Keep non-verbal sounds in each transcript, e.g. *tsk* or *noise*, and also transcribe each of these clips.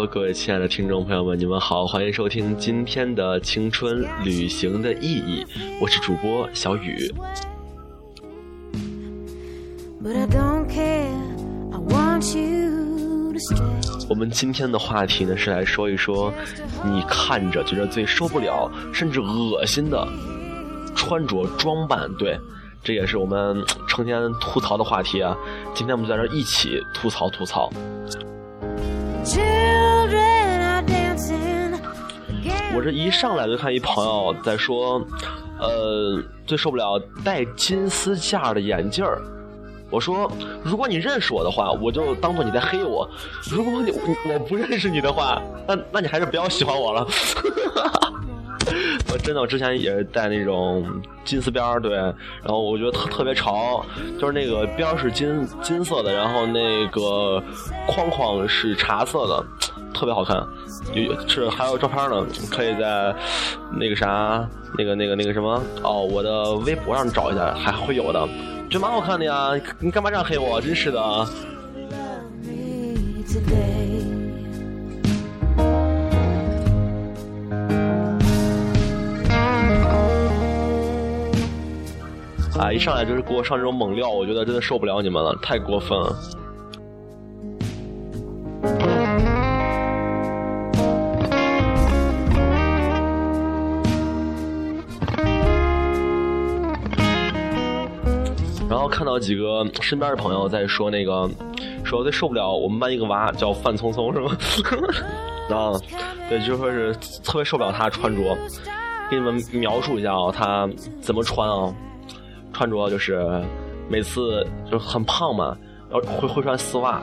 Hello，各位亲爱的听众朋友们，你们好，欢迎收听今天的青春旅行的意义，我是主播小雨。我们今天的话题呢，是来说一说你看着觉得最受不了，甚至恶心的穿着装扮。对，这也是我们成天吐槽的话题啊。今天我们在这一起吐槽吐槽。我这一上来就看一朋友在说，呃，最受不了戴金丝架的眼镜儿。我说，如果你认识我的话，我就当做你在黑我；如果你我不认识你的话，那那你还是不要喜欢我了。*laughs* *laughs* 我真的，我之前也是戴那种金丝边儿，对，然后我觉得特特别潮，就是那个边儿是金金色的，然后那个框框是茶色的，特别好看。有是还有照片呢，可以在那个啥，那个那个那个什么哦，我的微博上找一下，还会有的。觉得蛮好看的呀，你干嘛这样黑我？真是的。啊！一上来就是给我上这种猛料，我觉得真的受不了你们了，太过分了。然后看到几个身边的朋友在说那个，说最受不了我们班一个娃叫范聪聪是吗？*laughs* 啊，对，就说是特别受不了他穿着。给你们描述一下啊，他怎么穿啊？穿着就是每次就很胖嘛，然后会会穿丝袜，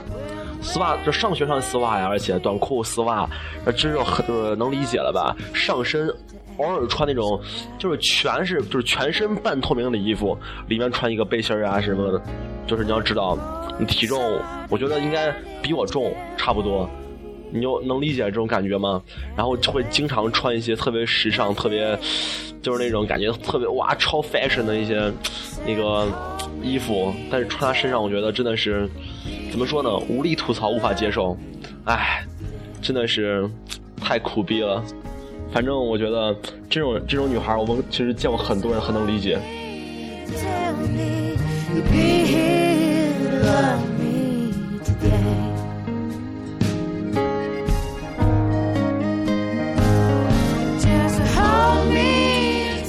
丝袜就上学穿丝袜呀，而且短裤丝袜，这就就是能理解了吧？上身。偶尔穿那种，就是全是就是全身半透明的衣服，里面穿一个背心啊什么的，就是你要知道，你体重我觉得应该比我重差不多，你就能理解这种感觉吗？然后就会经常穿一些特别时尚、特别就是那种感觉特别哇超 fashion 的一些那个衣服，但是穿他身上，我觉得真的是怎么说呢？无力吐槽，无法接受，唉，真的是太苦逼了。反正我觉得这种这种女孩，我们其实见过很多人，很能理解。然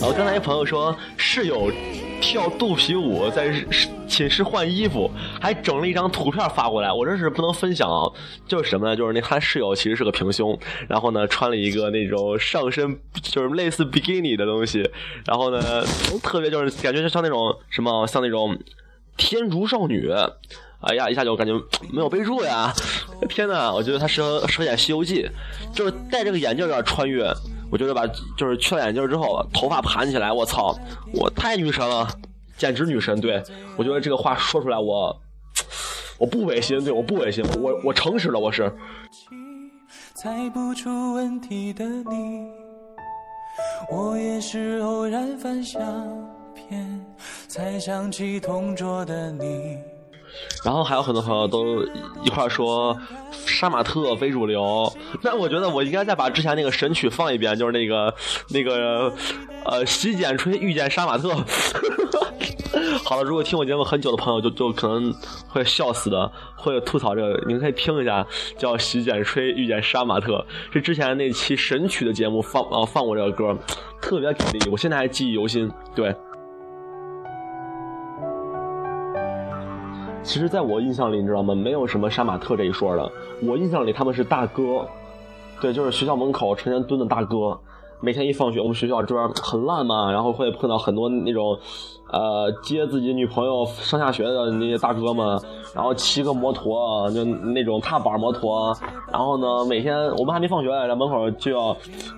我刚才一朋友说室友。跳肚皮舞，在寝室换衣服，还整了一张图片发过来。我这是不能分享啊，就是什么呢？就是那他室友其实是个平胸，然后呢穿了一个那种上身就是类似比基尼的东西，然后呢特别就是感觉就像那种什么像那种天竺少女。哎呀，一下就感觉没有备注呀！*laughs* 天哪，我觉得他适合适合演《西游记》，就是戴这个眼镜有点穿越。我觉得把就是去了眼镜之后，头发盘起来，我操，我太女神了，简直女神！对我觉得这个话说出来，我我不违心，对我不违心，我我诚实了，我是。猜不出问题的你，我也是偶然翻相片，才想起同桌的你。然后还有很多朋友都一块说杀马特非主流，那我觉得我应该再把之前那个神曲放一遍，就是那个那个呃洗剪吹遇见杀马特。*laughs* 好了，如果听我节目很久的朋友就就可能会笑死的，会吐槽这个，你们可以听一下，叫洗剪吹遇见杀马特，是之前那期神曲的节目放啊放过这个歌，特别给力，我现在还记忆犹新，对。其实，在我印象里，你知道吗？没有什么杀马特这一说的。我印象里，他们是大哥，对，就是学校门口成天蹲的大哥。每天一放学，我们学校这边很烂嘛，然后会碰到很多那种，呃，接自己女朋友上下学的那些大哥们，然后骑个摩托，就那种踏板摩托。然后呢，每天我们还没放学在，门口就要，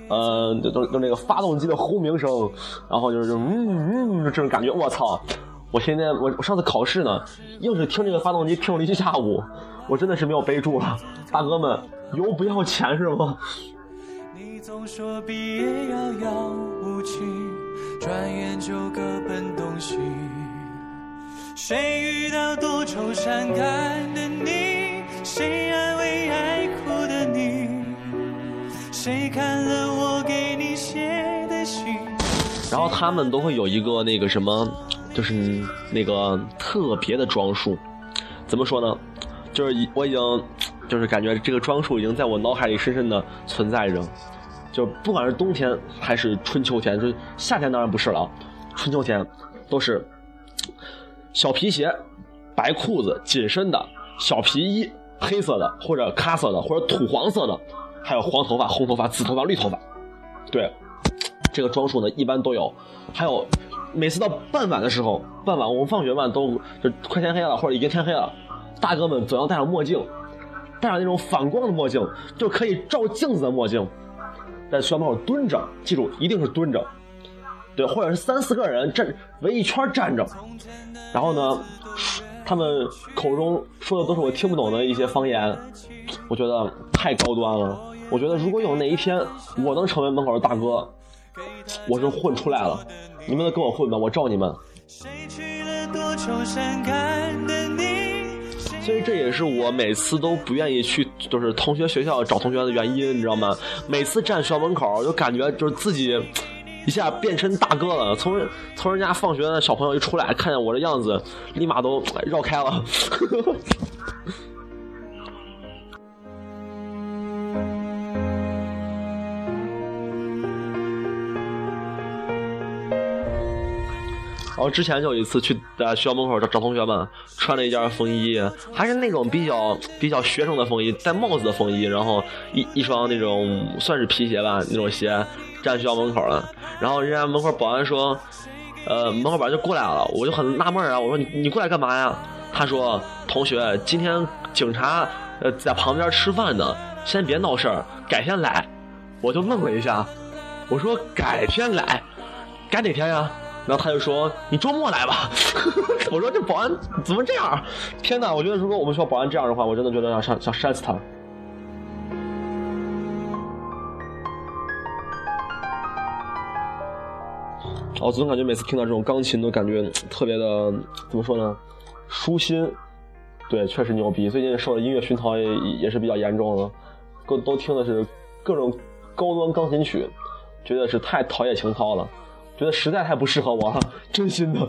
呃，就就那个发动机的轰鸣声，然后就是嗯嗯这种感觉，我操！我现在我我上次考试呢，硬是听这个发动机听了一下午，我真的是没有备注了。大哥们，油不要钱是吗？你总说毕业遥遥无期，转眼就各奔东西。谁遇到多愁善感的你？谁安慰爱哭的你？然后他们都会有一个那个什么，就是那个特别的装束。怎么说呢？就是我已经，就是感觉这个装束已经在我脑海里深深的存在着。就不管是冬天还是春秋天，就夏天当然不是了，春秋天都是小皮鞋、白裤子、紧身的小皮衣，黑色的或者咖色的或者土黄色的，还有黄头发、红头发、紫头发、绿头发。对，这个装束呢一般都有。还有每次到傍晚的时候，傍晚我们放学嘛，都就快天黑了或者已经天黑了，大哥们总要戴上墨镜，戴上那种反光的墨镜，就可以照镜子的墨镜。在学校门口蹲着，记住一定是蹲着，对，或者是三四个人站围一圈站着，然后呢，他们口中说的都是我听不懂的一些方言，我觉得太高端了。我觉得如果有哪一天我能成为门口的大哥，我是混出来了，你们能跟我混吗？我罩你们。所以这也是我每次都不愿意去，就是同学学校找同学的原因，你知道吗？每次站学校门口，就感觉就是自己一下变成大哥了。从从人家放学的小朋友一出来，看见我这样子，立马都绕开了。然后之前就有一次去在学校门口找找同学们，穿了一件风衣，还是那种比较比较学生的风衣，戴帽子的风衣，然后一一双那种算是皮鞋吧，那种鞋，站学校门口了。然后人家门口保安说，呃，门口保安就过来了，我就很纳闷啊，我说你你过来干嘛呀？他说同学，今天警察呃在旁边吃饭呢，先别闹事儿，改天来。我就愣了一下，我说改天来，改哪天呀？然后他就说：“你周末来吧。*laughs* ”我说：“这保安怎么这样？天哪！我觉得如果我们学校保安这样的话，我真的觉得要想想扇死他。”我总感觉每次听到这种钢琴都感觉特别的怎么说呢？舒心。对，确实牛逼。最近受的音乐熏陶也也是比较严重了，都都听的是各种高端钢琴曲，觉得是太陶冶情操了。觉得实在太不适合我了，真心的。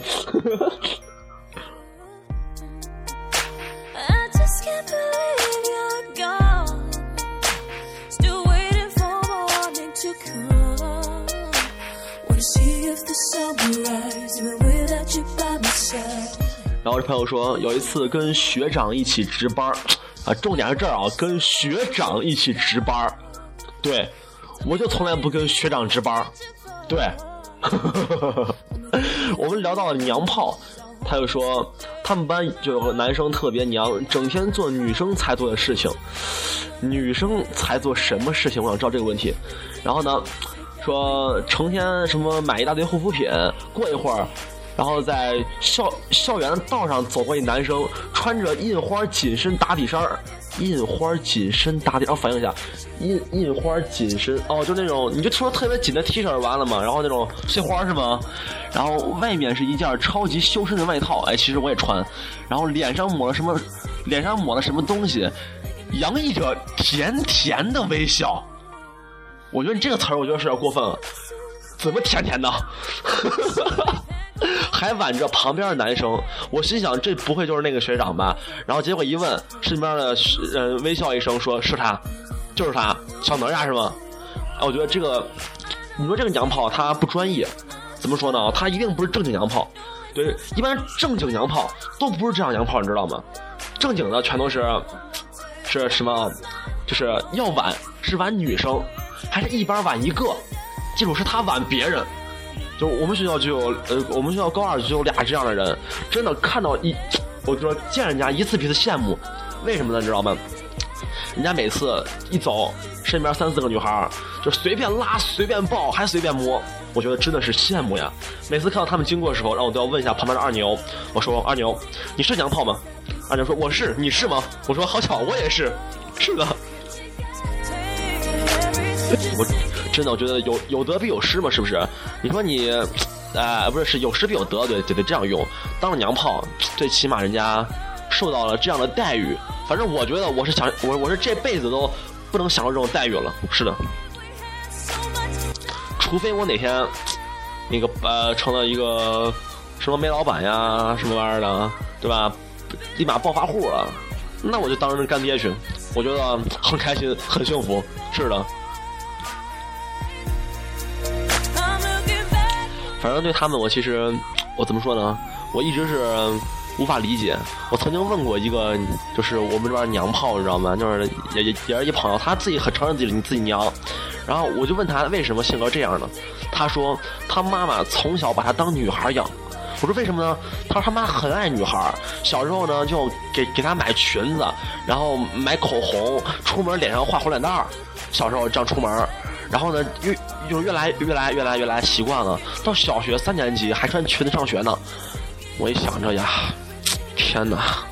然后这朋友说，有一次跟学长一起值班啊，重点是这儿啊，跟学长一起值班对，我就从来不跟学长值班对。*laughs* 我们聊到了娘炮，他就说他们班就有个男生特别娘，整天做女生才做的事情。女生才做什么事情？我想知道这个问题。然后呢，说成天什么买一大堆护肤品，过一会儿，然后在校校园的道上走过一男生，穿着印花紧身打底衫儿印花紧身打底，哦，反应一下，印印花紧身，哦，就那种，你就穿特别紧的 T 恤完了嘛，然后那种碎花是吗？然后外面是一件超级修身的外套，哎，其实我也穿，然后脸上抹了什么？脸上抹了什么东西？洋溢着甜甜的微笑。我觉得你这个词儿，我觉得是有点过分了，怎么甜甜的？*laughs* 还挽着旁边的男生，我心想这不会就是那个学长吧？然后结果一问，身边的呃微笑一声说是他，就是他，小哪吒是吗？哎，我觉得这个，你说这个娘炮他不专业，怎么说呢？他一定不是正经娘炮。对，一般正经娘炮都不是这样娘炮，你知道吗？正经的全都是是什么？就是要挽是挽女生，还是一般挽一个？记住是他挽别人。就我们学校就有，呃，我们学校高二就有俩这样的人，真的看到一，我就说见人家一次比一次羡慕，为什么呢？你知道吗？人家每次一走，身边三四个女孩就随便拉、随便抱，还随便摸，我觉得真的是羡慕呀。每次看到他们经过的时候，让我都要问一下旁边的二牛，我说二牛，你是娘炮吗？二牛说我是，你是吗？我说好巧，我也是，是的。我真的，我觉得有有得必有失嘛，是不是？你说你，哎，不是，是有失必有得，对，得得这样用。当了娘炮，最起码人家受到了这样的待遇。反正我觉得，我是想，我我是这辈子都不能享受这种待遇了。是的，除非我哪天那个呃成了一个什么煤老板呀，什么玩意儿的，对吧？立马暴发户了，那我就当人干爹去，我觉得很开心，很幸福。是的。反正对他们，我其实我怎么说呢？我一直是无法理解。我曾经问过一个，就是我们这边娘炮，你知道吗？就是也也也是一朋友，他自己很承认自己你自己娘。然后我就问他为什么性格这样呢？他说他妈妈从小把他当女孩养。我说为什么呢？他说他妈很爱女孩，小时候呢就给给他买裙子，然后买口红，出门脸上画红脸蛋儿。小时候这样出门。然后呢，越就越来越来越来越来习惯了。到小学三年级还穿裙子上学呢。我一想着呀，天哪，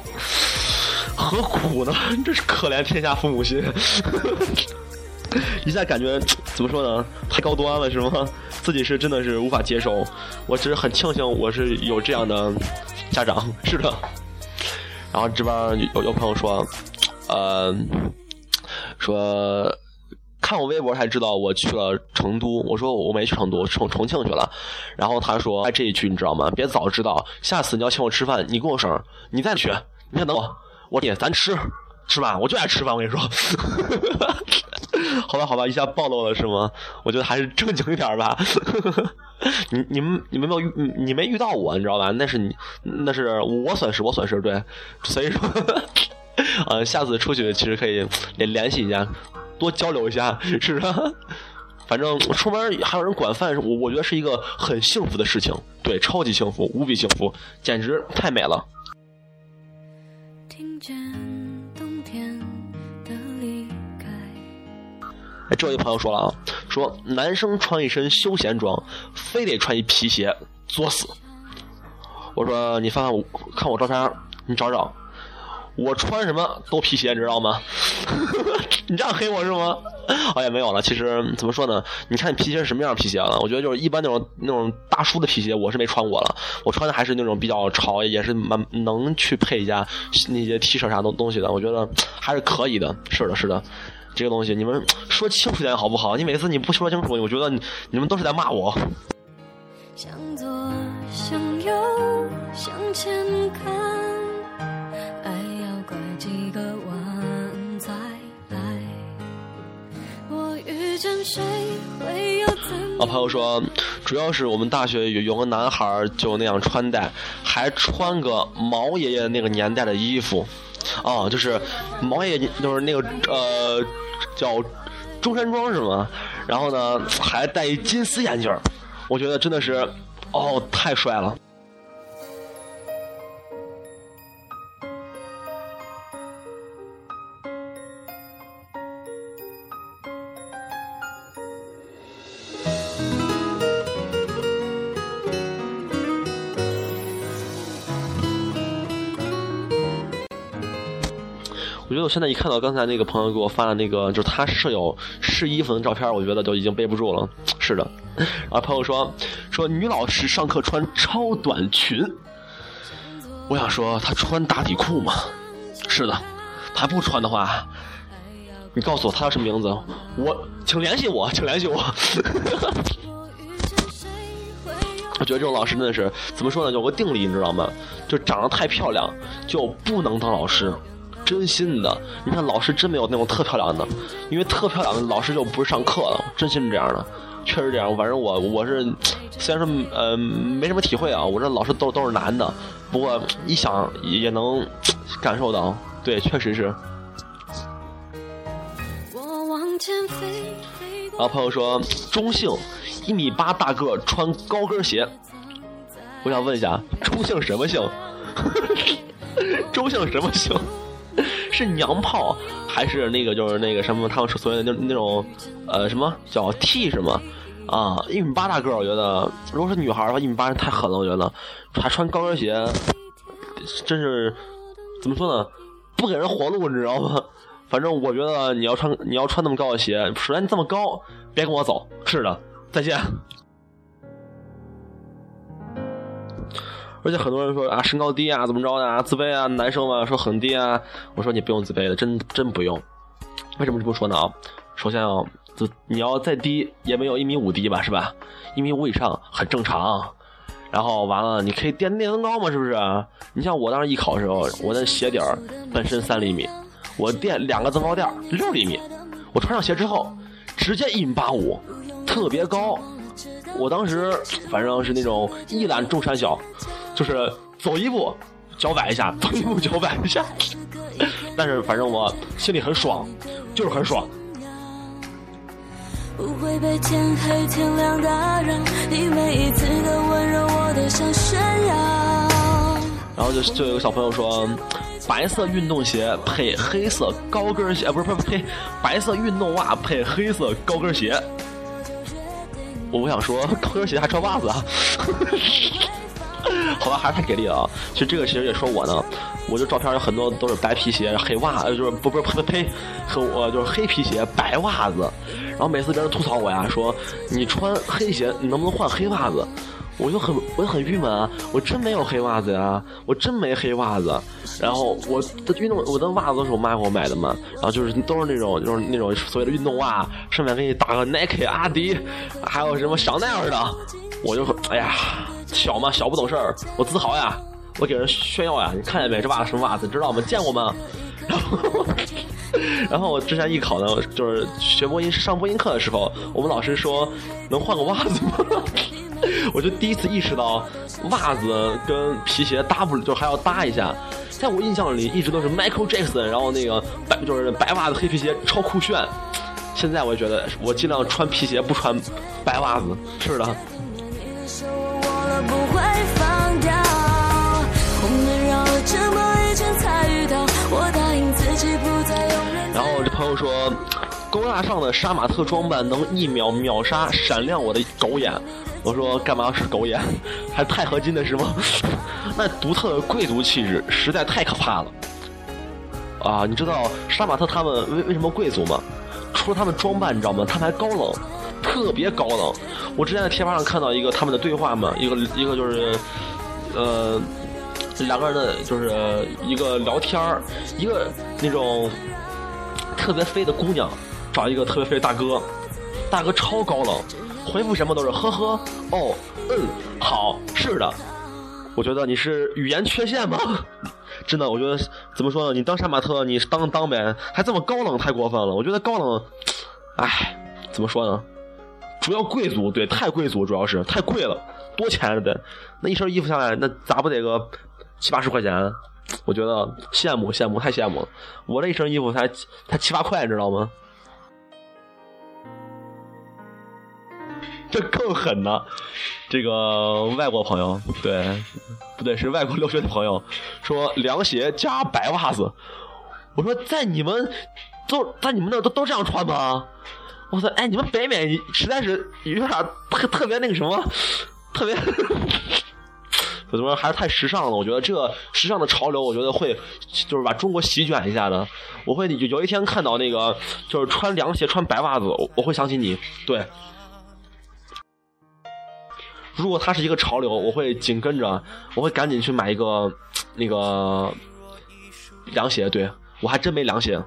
何苦呢？*laughs* 这是可怜天下父母心。*laughs* 一下感觉怎么说呢？太高端了是吗？自己是真的是无法接受。我只是很庆幸我是有这样的家长。是的。然后这边有有朋友说，呃，说。看我微博才知道我去了成都，我说我没去成都，重重庆去了。然后他说：“哎，这一句你知道吗？别早知道，下次你要请我吃饭，你跟我说，你再去，你先等我，我点咱吃，是吧？我就爱吃饭，我跟你说。*laughs* 好吧，好吧，一下暴露了是吗？我觉得还是正经一点吧。*laughs* 你你们你们没有遇你没遇到我，你知道吧？那是你那是我损失，我损失对。所以说，*laughs* 呃，下次出去其实可以联联系一下。”多交流一下，*laughs* 是吧？反正出门还有人管饭，我我觉得是一个很幸福的事情，对，超级幸福，无比幸福，简直太美了。哎，这位朋友说了啊，说男生穿一身休闲装，非得穿一皮鞋，作死。我说你翻翻我，看我照片，你找找。我穿什么都皮鞋，你知道吗？*laughs* 你这样黑我是吗？哦，也没有了。其实怎么说呢？你看你皮鞋是什么样皮鞋了？我觉得就是一般那种那种大叔的皮鞋，我是没穿过了。我穿的还是那种比较潮，也是蛮能去配一下那些 T 恤啥东东西的。我觉得还是可以的。是的，是的，这个东西你们说清楚点好不好？你每次你不说清楚，我觉得你你们都是在骂我。向左，向右，向前看。啊朋友说，主要是我们大学有有个男孩就那样穿戴，还穿个毛爷爷那个年代的衣服，啊，就是毛爷爷就是那个呃叫中山装是吗？然后呢还戴一金丝眼镜我觉得真的是哦太帅了。现在一看到刚才那个朋友给我发的那个，就是他舍友试衣服的照片，我觉得就已经背不住了。是的，*laughs* 然后朋友说说女老师上课穿超短裙，我想说她穿打底裤吗？是的，她不穿的话，你告诉我她叫什么名字？我请联系我，请联系我。*laughs* 我觉得这种老师真的是怎么说呢？有个定理你知道吗？就长得太漂亮就不能当老师。真心的，你看老师真没有那种特漂亮的，因为特漂亮的老师就不是上课了，真心是这样的，确实这样。反正我我是虽然说呃没什么体会啊，我这老师都都是男的，不过一想也能感受到，对，确实是。然后朋友说中性，一米八大个穿高跟鞋，我想问一下，中性什么性？*laughs* 中性什么性？是娘炮还是那个就是那个什么他们所谓的那那种呃什么叫 T 是吗？啊，一米八大个，我觉得如果是女孩的话，一米八太狠了，我觉得还穿高跟鞋，真是怎么说呢？不给人活路，你知道吗？反正我觉得你要穿你要穿那么高的鞋，首先你这么高，别跟我走。是的，再见。而且很多人说啊，身高低啊，怎么着的啊，自卑啊，男生嘛，说很低啊。我说你不用自卑的，真真不用。为什么这么说呢？啊，首先啊，就你要再低也没有一米五低吧，是吧？一米五以上很正常。然后完了，你可以垫内增高嘛，是不是？你像我当时艺考的时候，我的鞋底儿本身三厘米，我垫两个增高垫六厘米，我穿上鞋之后直接一米八五，特别高。我当时反正是那种一览众山小，就是走一步脚崴一下，走一步脚崴一下。*laughs* 但是反正我心里很爽，就是很爽。不会被天黑天亮打扰，你每一次的温柔我都想炫耀。然后就就有个小朋友说，白色运动鞋配黑色高跟鞋，不是不是呸，白色运动袜配黑色高跟鞋。我不想说高跟鞋还穿袜子啊。*laughs* 好吧，还是太给力了啊！其实这个其实也说我呢，我这照片有很多都是白皮鞋、黑袜，就是不不是呸呸，和我就是黑皮鞋、白袜子。然后每次别人吐槽我呀，说你穿黑鞋，你能不能换黑袜子？我就很我就很郁闷啊！我真没有黑袜子呀，我真没黑袜子。然后我的运动我的袜子都是我妈给我买的嘛，然后就是都是那种就是那种所谓的运动袜，上面给你打个 Nike、阿迪，还有什么香奈儿的，我就哎呀。小嘛，小不懂事儿，我自豪呀，我给人炫耀呀，你看见没？这袜子什么袜子？知道吗？见过吗？然后，*laughs* 然后我之前艺考呢，就是学播音上播音课的时候，我们老师说能换个袜子吗？*laughs* 我就第一次意识到袜子跟皮鞋搭不，就还要搭一下。在我印象里，一直都是 Michael Jackson，然后那个白就是白袜子黑皮鞋超酷炫。现在我觉得我尽量穿皮鞋，不穿白袜子。是的。然后这朋友说，高大上的杀马特装扮能一秒秒杀闪亮我的狗眼。我说干嘛是狗眼？还钛合金的是吗？*laughs* 那独特的贵族气质实在太可怕了。啊，你知道杀马特他们为为什么贵族吗？除了他们装扮，你知道吗？他们还高冷。特别高冷，我之前在贴吧上看到一个他们的对话嘛，一个一个就是，呃，两个人的就是一个聊天儿，一个那种特别飞的姑娘找一个特别飞的大哥，大哥超高冷，回复什么都是呵呵，哦，嗯，好，是的，我觉得你是语言缺陷吗？*laughs* 真的，我觉得怎么说呢？你当杀马特，你当当呗，还这么高冷，太过分了。我觉得高冷，唉，怎么说呢？主要贵族对，太贵族，主要是太贵了，多钱了得，那一身衣服下来，那咋不得个七八十块钱？我觉得羡慕羡慕，太羡慕了。我这一身衣服才才七八块，你知道吗？这更狠呢！这个外国朋友，对，不对，是外国留学的朋友，说凉鞋加白袜子。我说在你们都在你们那都都这样穿吗？我操，哎，你们北美实在是有点特特别那个什么，特别 *laughs* 怎么说，还是太时尚了。我觉得这个时尚的潮流，我觉得会就是把中国席卷一下的。我会有一天看到那个就是穿凉鞋穿白袜子，我会想起你。对，如果它是一个潮流，我会紧跟着，我会赶紧去买一个 *tsk* 那个凉鞋。对我还真没凉鞋。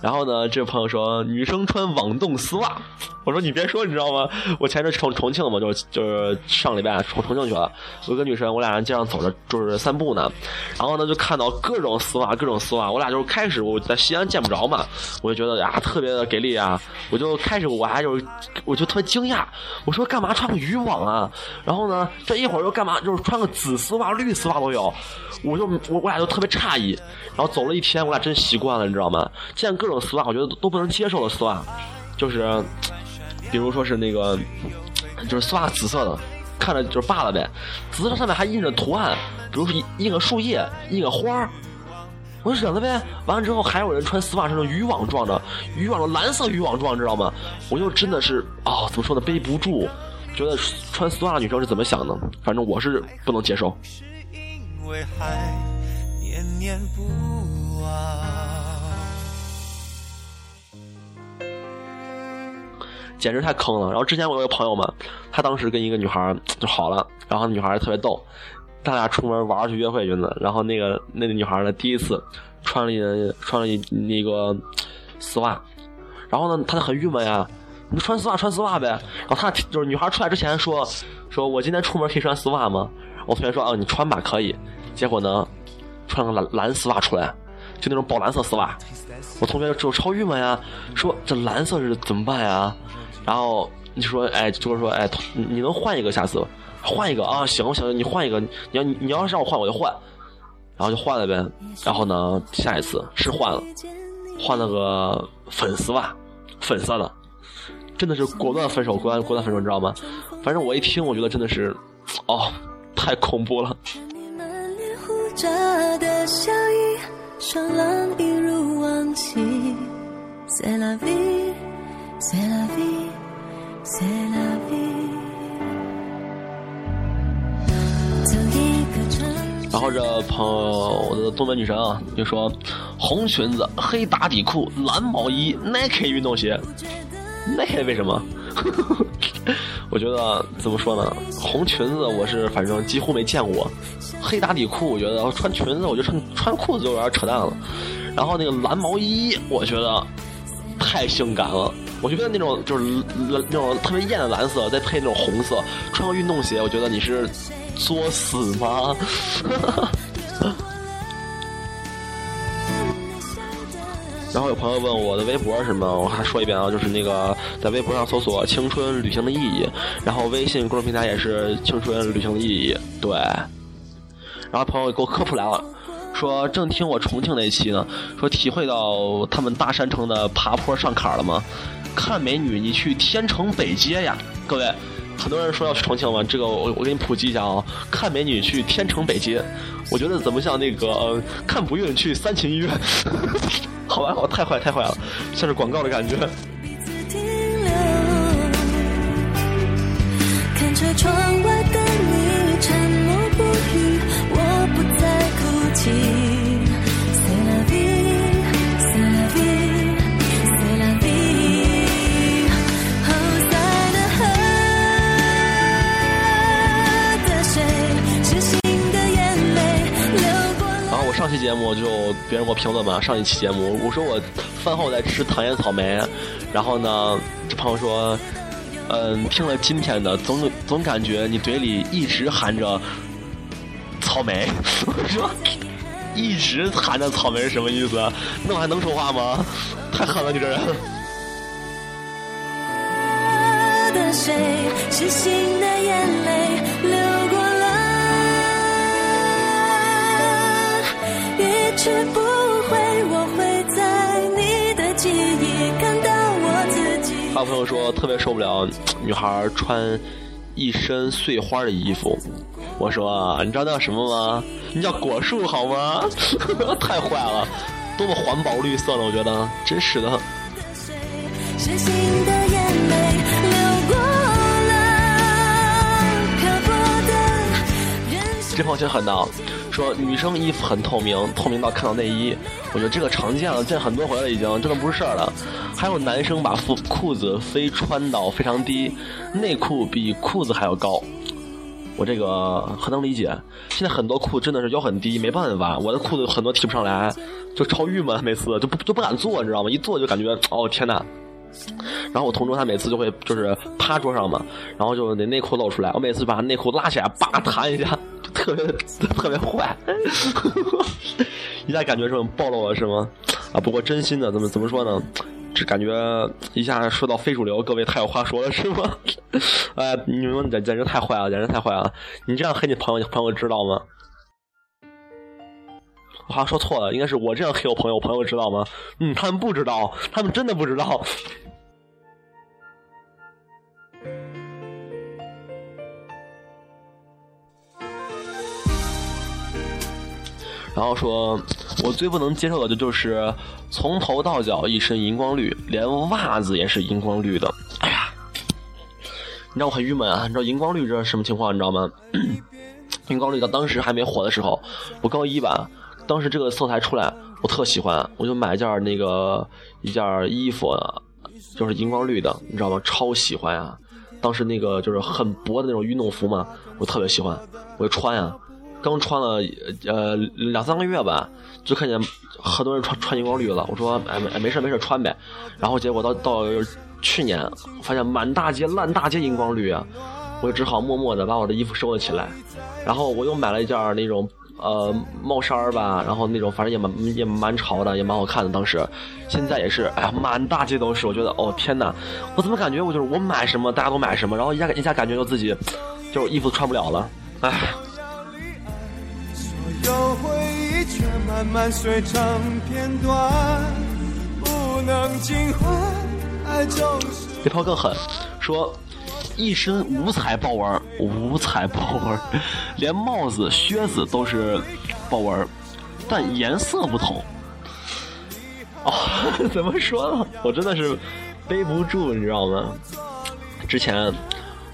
然后呢，这位朋友说女生穿网洞丝袜，我说你别说，你知道吗？我前阵重重庆嘛，就是就是上礼拜重重庆去了，我一个女生，我俩人街上走着就是散步呢，然后呢就看到各种丝袜，各种丝袜，我俩就是开始我在西安见不着嘛，我就觉得呀特别的给力啊，我就开始我还就我就特别惊讶，我说干嘛穿个渔网啊？然后呢这一会儿又干嘛就是穿个紫丝袜、绿丝袜都有，我就我我俩就特别诧异，然后走了一天，我俩真习惯了，你知道吗？见各种。丝袜我觉得都不能接受的丝袜，就是，比如说是那个，就是丝袜紫色的，看着就是罢了呗。紫色上面还印着图案，比如说印个树叶，印个花儿，我就忍了呗。完了之后还有人穿丝袜是那种渔网状的，渔网的蓝色渔网状，知道吗？我就真的是啊，怎么说呢，背不住。觉得穿丝袜的女生是怎么想的？反正我是不能接受。是因为还念念不忘简直太坑了。然后之前我有个朋友嘛，他当时跟一个女孩就好了，然后女孩特别逗，他俩出门玩去约会去呢，然后那个那个女孩呢，第一次穿了一穿了一那个丝袜，然后呢，她就很郁闷呀，你穿丝袜穿丝袜呗。然后她就是女孩出来之前说，说我今天出门可以穿丝袜吗？我同学说啊，你穿吧，可以。结果呢，穿个蓝蓝丝袜出来，就那种宝蓝色丝袜。我同学就超郁闷呀，说这蓝色是怎么办呀？然后你说，哎，就是说，哎，你能换一个下次？换一个啊，行行，你换一个，你要你要是让我换，我就换，然后就换了呗。然后呢，下一次是换了，换了个粉丝袜，粉色的，真的是果断分手，果断果断分手，你知道吗？反正我一听，我觉得真的是，哦，太恐怖了。然后这朋友，我的东北女神啊，就说红裙子、黑打底裤、蓝毛衣、Nike 运动鞋，Nike 为什么？*laughs* 我觉得怎么说呢？红裙子我是反正几乎没见过，黑打底裤我觉得穿裙子，我觉得穿穿裤子就有点扯淡了。然后那个蓝毛衣，我觉得太性感了。我觉得那种就是那种特别艳的蓝色，再配那种红色，穿个运动鞋，我觉得你是。作死吗？*laughs* 然后有朋友问我的微博是什么，我还说一遍啊，就是那个在微博上搜索“青春旅行的意义”，然后微信公众平台也是“青春旅行的意义”。对。然后朋友给我科普来了，说正听我重庆那期呢，说体会到他们大山城的爬坡上坎了吗？看美女，你去天城北街呀，各位。很多人说要去重庆玩，这个我我给你普及一下啊。看美女去天城北街，我觉得怎么像那个看不孕去三秦医院？*laughs* 好吧，好太坏太坏了，像是广告的感觉。看着窗外的上期节目就别人给我评论嘛，上一期节目我说我饭后在吃糖腌草莓，然后呢，这朋友说，嗯，听了今天的，总总感觉你嘴里一直含着草莓。我说，一直含着草莓是什么意思？那我还能说话吗？*laughs* 太狠了，你这人。不会，我会在你的记忆看到我自己。还有朋友说特别受不了女孩穿一身碎花的衣服，我说你知道那叫什么吗？那叫果树好吗？*laughs* 太坏了，多么环保绿色呢？我觉得真是的。这朋友挺狠的。说女生衣服很透明，透明到看到内衣，我觉得这个常见了，见很多回了已经，真的不是事儿了。还有男生把裤裤子非穿到非常低，内裤比裤子还要高，我这个很能理解。现在很多裤真的是腰很低，没办法，我的裤子很多提不上来，就超郁闷，每次就不就不敢坐，你知道吗？一坐就感觉哦天哪。然后我同桌他每次就会就是趴桌上嘛，然后就那内裤露出来，我每次把内裤拉起来，叭弹一下。特别特别坏，*laughs* 一下感觉这种暴露了是吗？啊，不过真心的，怎么怎么说呢？这感觉一下说到非主流，各位太有话说了是吗？*laughs* 哎，你们简简直太坏了，简直太坏了！你这样黑你朋友，你朋友知道吗？话说错了，应该是我这样黑我朋友，朋友知道吗？嗯，他们不知道，他们真的不知道。*laughs* 然后说，我最不能接受的就就是从头到脚一身荧光绿，连袜子也是荧光绿的。哎呀，你知道我很郁闷啊！你知道荧光绿这是什么情况？你知道吗？*coughs* 荧光绿到当时还没火的时候，我高一吧，当时这个色彩出来，我特喜欢，我就买一件那个一件衣服，就是荧光绿的，你知道吗？超喜欢呀！当时那个就是很薄的那种运动服嘛，我特别喜欢，我就穿呀。刚穿了呃两三个月吧，就看见很多人穿穿荧光绿了。我说哎没没事没事穿呗。然后结果到到去年，发现满大街烂大街荧光绿啊，我就只好默默的把我的衣服收了起来。然后我又买了一件那种呃帽衫儿吧，然后那种反正也蛮也蛮潮的，也蛮好看的。当时，现在也是，哎呀，满大街都是。我觉得哦天哪，我怎么感觉我就是我买什么大家都买什么，然后一下一下感觉到自己就是衣服穿不了了，哎。有回忆却慢慢碎成片段，不能尽欢，爱就是这炮更狠，说一身五彩豹纹，五彩豹纹，*laughs* 连帽子、靴子都是豹纹，但颜色不同。*laughs* 哦，*laughs* 怎么说呢？我真的是背不住，你知道吗？之前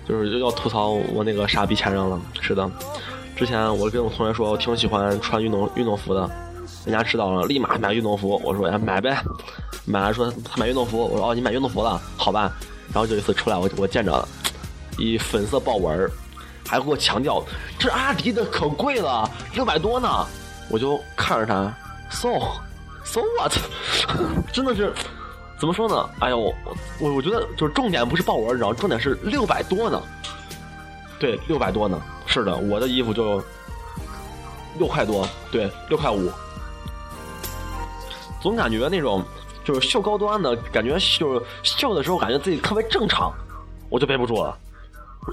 就是要吐槽我那个傻逼前任了，是的。之前我跟我同学说，我挺喜欢穿运动运动服的，人家知道了，立马买运动服。我说哎买呗，买了说他买运动服，我说哦你买运动服了，好吧。然后就一次出来，我我见着了，一粉色豹纹，还给我强调这阿迪的可贵了，六百多呢。我就看着他，so *laughs* so what，*laughs* 真的是怎么说呢？哎呦，我我我觉得就是重点不是豹纹，然后，重点是六百多呢。对，六百多呢。是的，我的衣服就六块多，对，六块五。总感觉那种就是秀高端的感觉，就是秀的时候感觉自己特别正常，我就背不住了。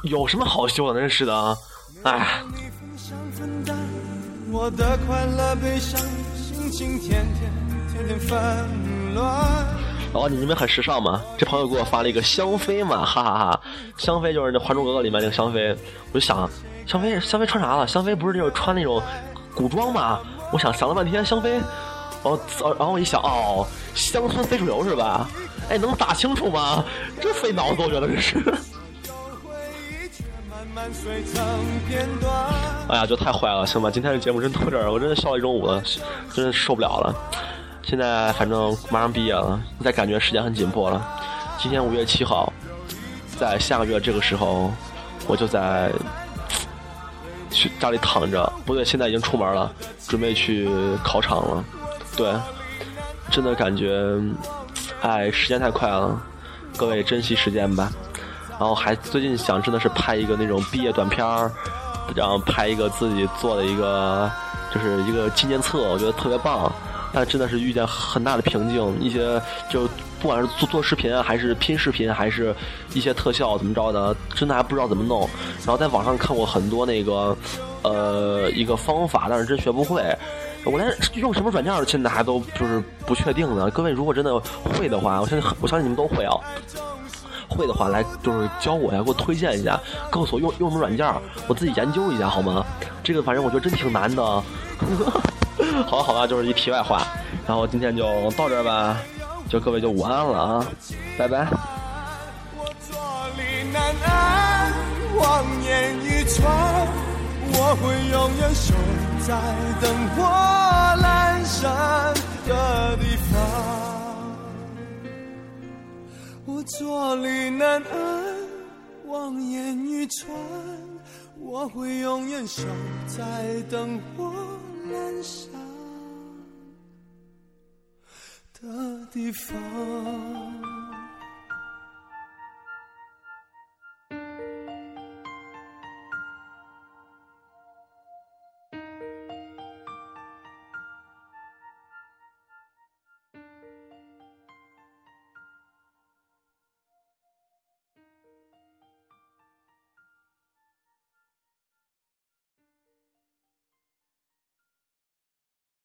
有什么好秀的？真是的，哎。哦，你们很时尚嘛？这朋友给我发了一个香妃嘛，哈哈哈！香妃就是那《还珠格格》里面那个香妃，我就想。香妃，香妃穿啥了？香妃不是就是穿那种古装吗？我想想了半天，香妃，哦，然后我一想，哦，乡村非主流是吧？哎，能打清楚吗？这费脑子，我觉得这是。哎呀，这太坏了，行吧？今天的节目真到这儿，我真的笑了一中午了，真的受不了了。现在反正马上毕业了，再感觉时间很紧迫了。今天五月七号，在下个月这个时候，我就在。去家里躺着，不对，现在已经出门了，准备去考场了。对，真的感觉，哎，时间太快了，各位珍惜时间吧。然后还最近想，真的是拍一个那种毕业短片儿，然后拍一个自己做的一个，就是一个纪念册，我觉得特别棒。但真的是遇见很大的瓶颈，一些就不管是做做视频，还是拼视频，还是一些特效怎么着的，真的还不知道怎么弄。然后在网上看过很多那个，呃，一个方法，但是真学不会。我连用什么软件现在还都就是不确定呢。各位如果真的会的话，我相信我相信你们都会啊。会的话来就是教我呀，给我推荐一下，告诉我用用什么软件，我自己研究一下好吗？这个反正我觉得真挺难的。*laughs* 好了，好了，就是一题外话，然后今天就到这儿吧，就各位就午安了啊，拜拜。我坐立难安，望眼欲穿我会永远守在灯火阑珊的地方。坐立难安，望眼欲穿，我会永远守在灯火。阑珊的地方。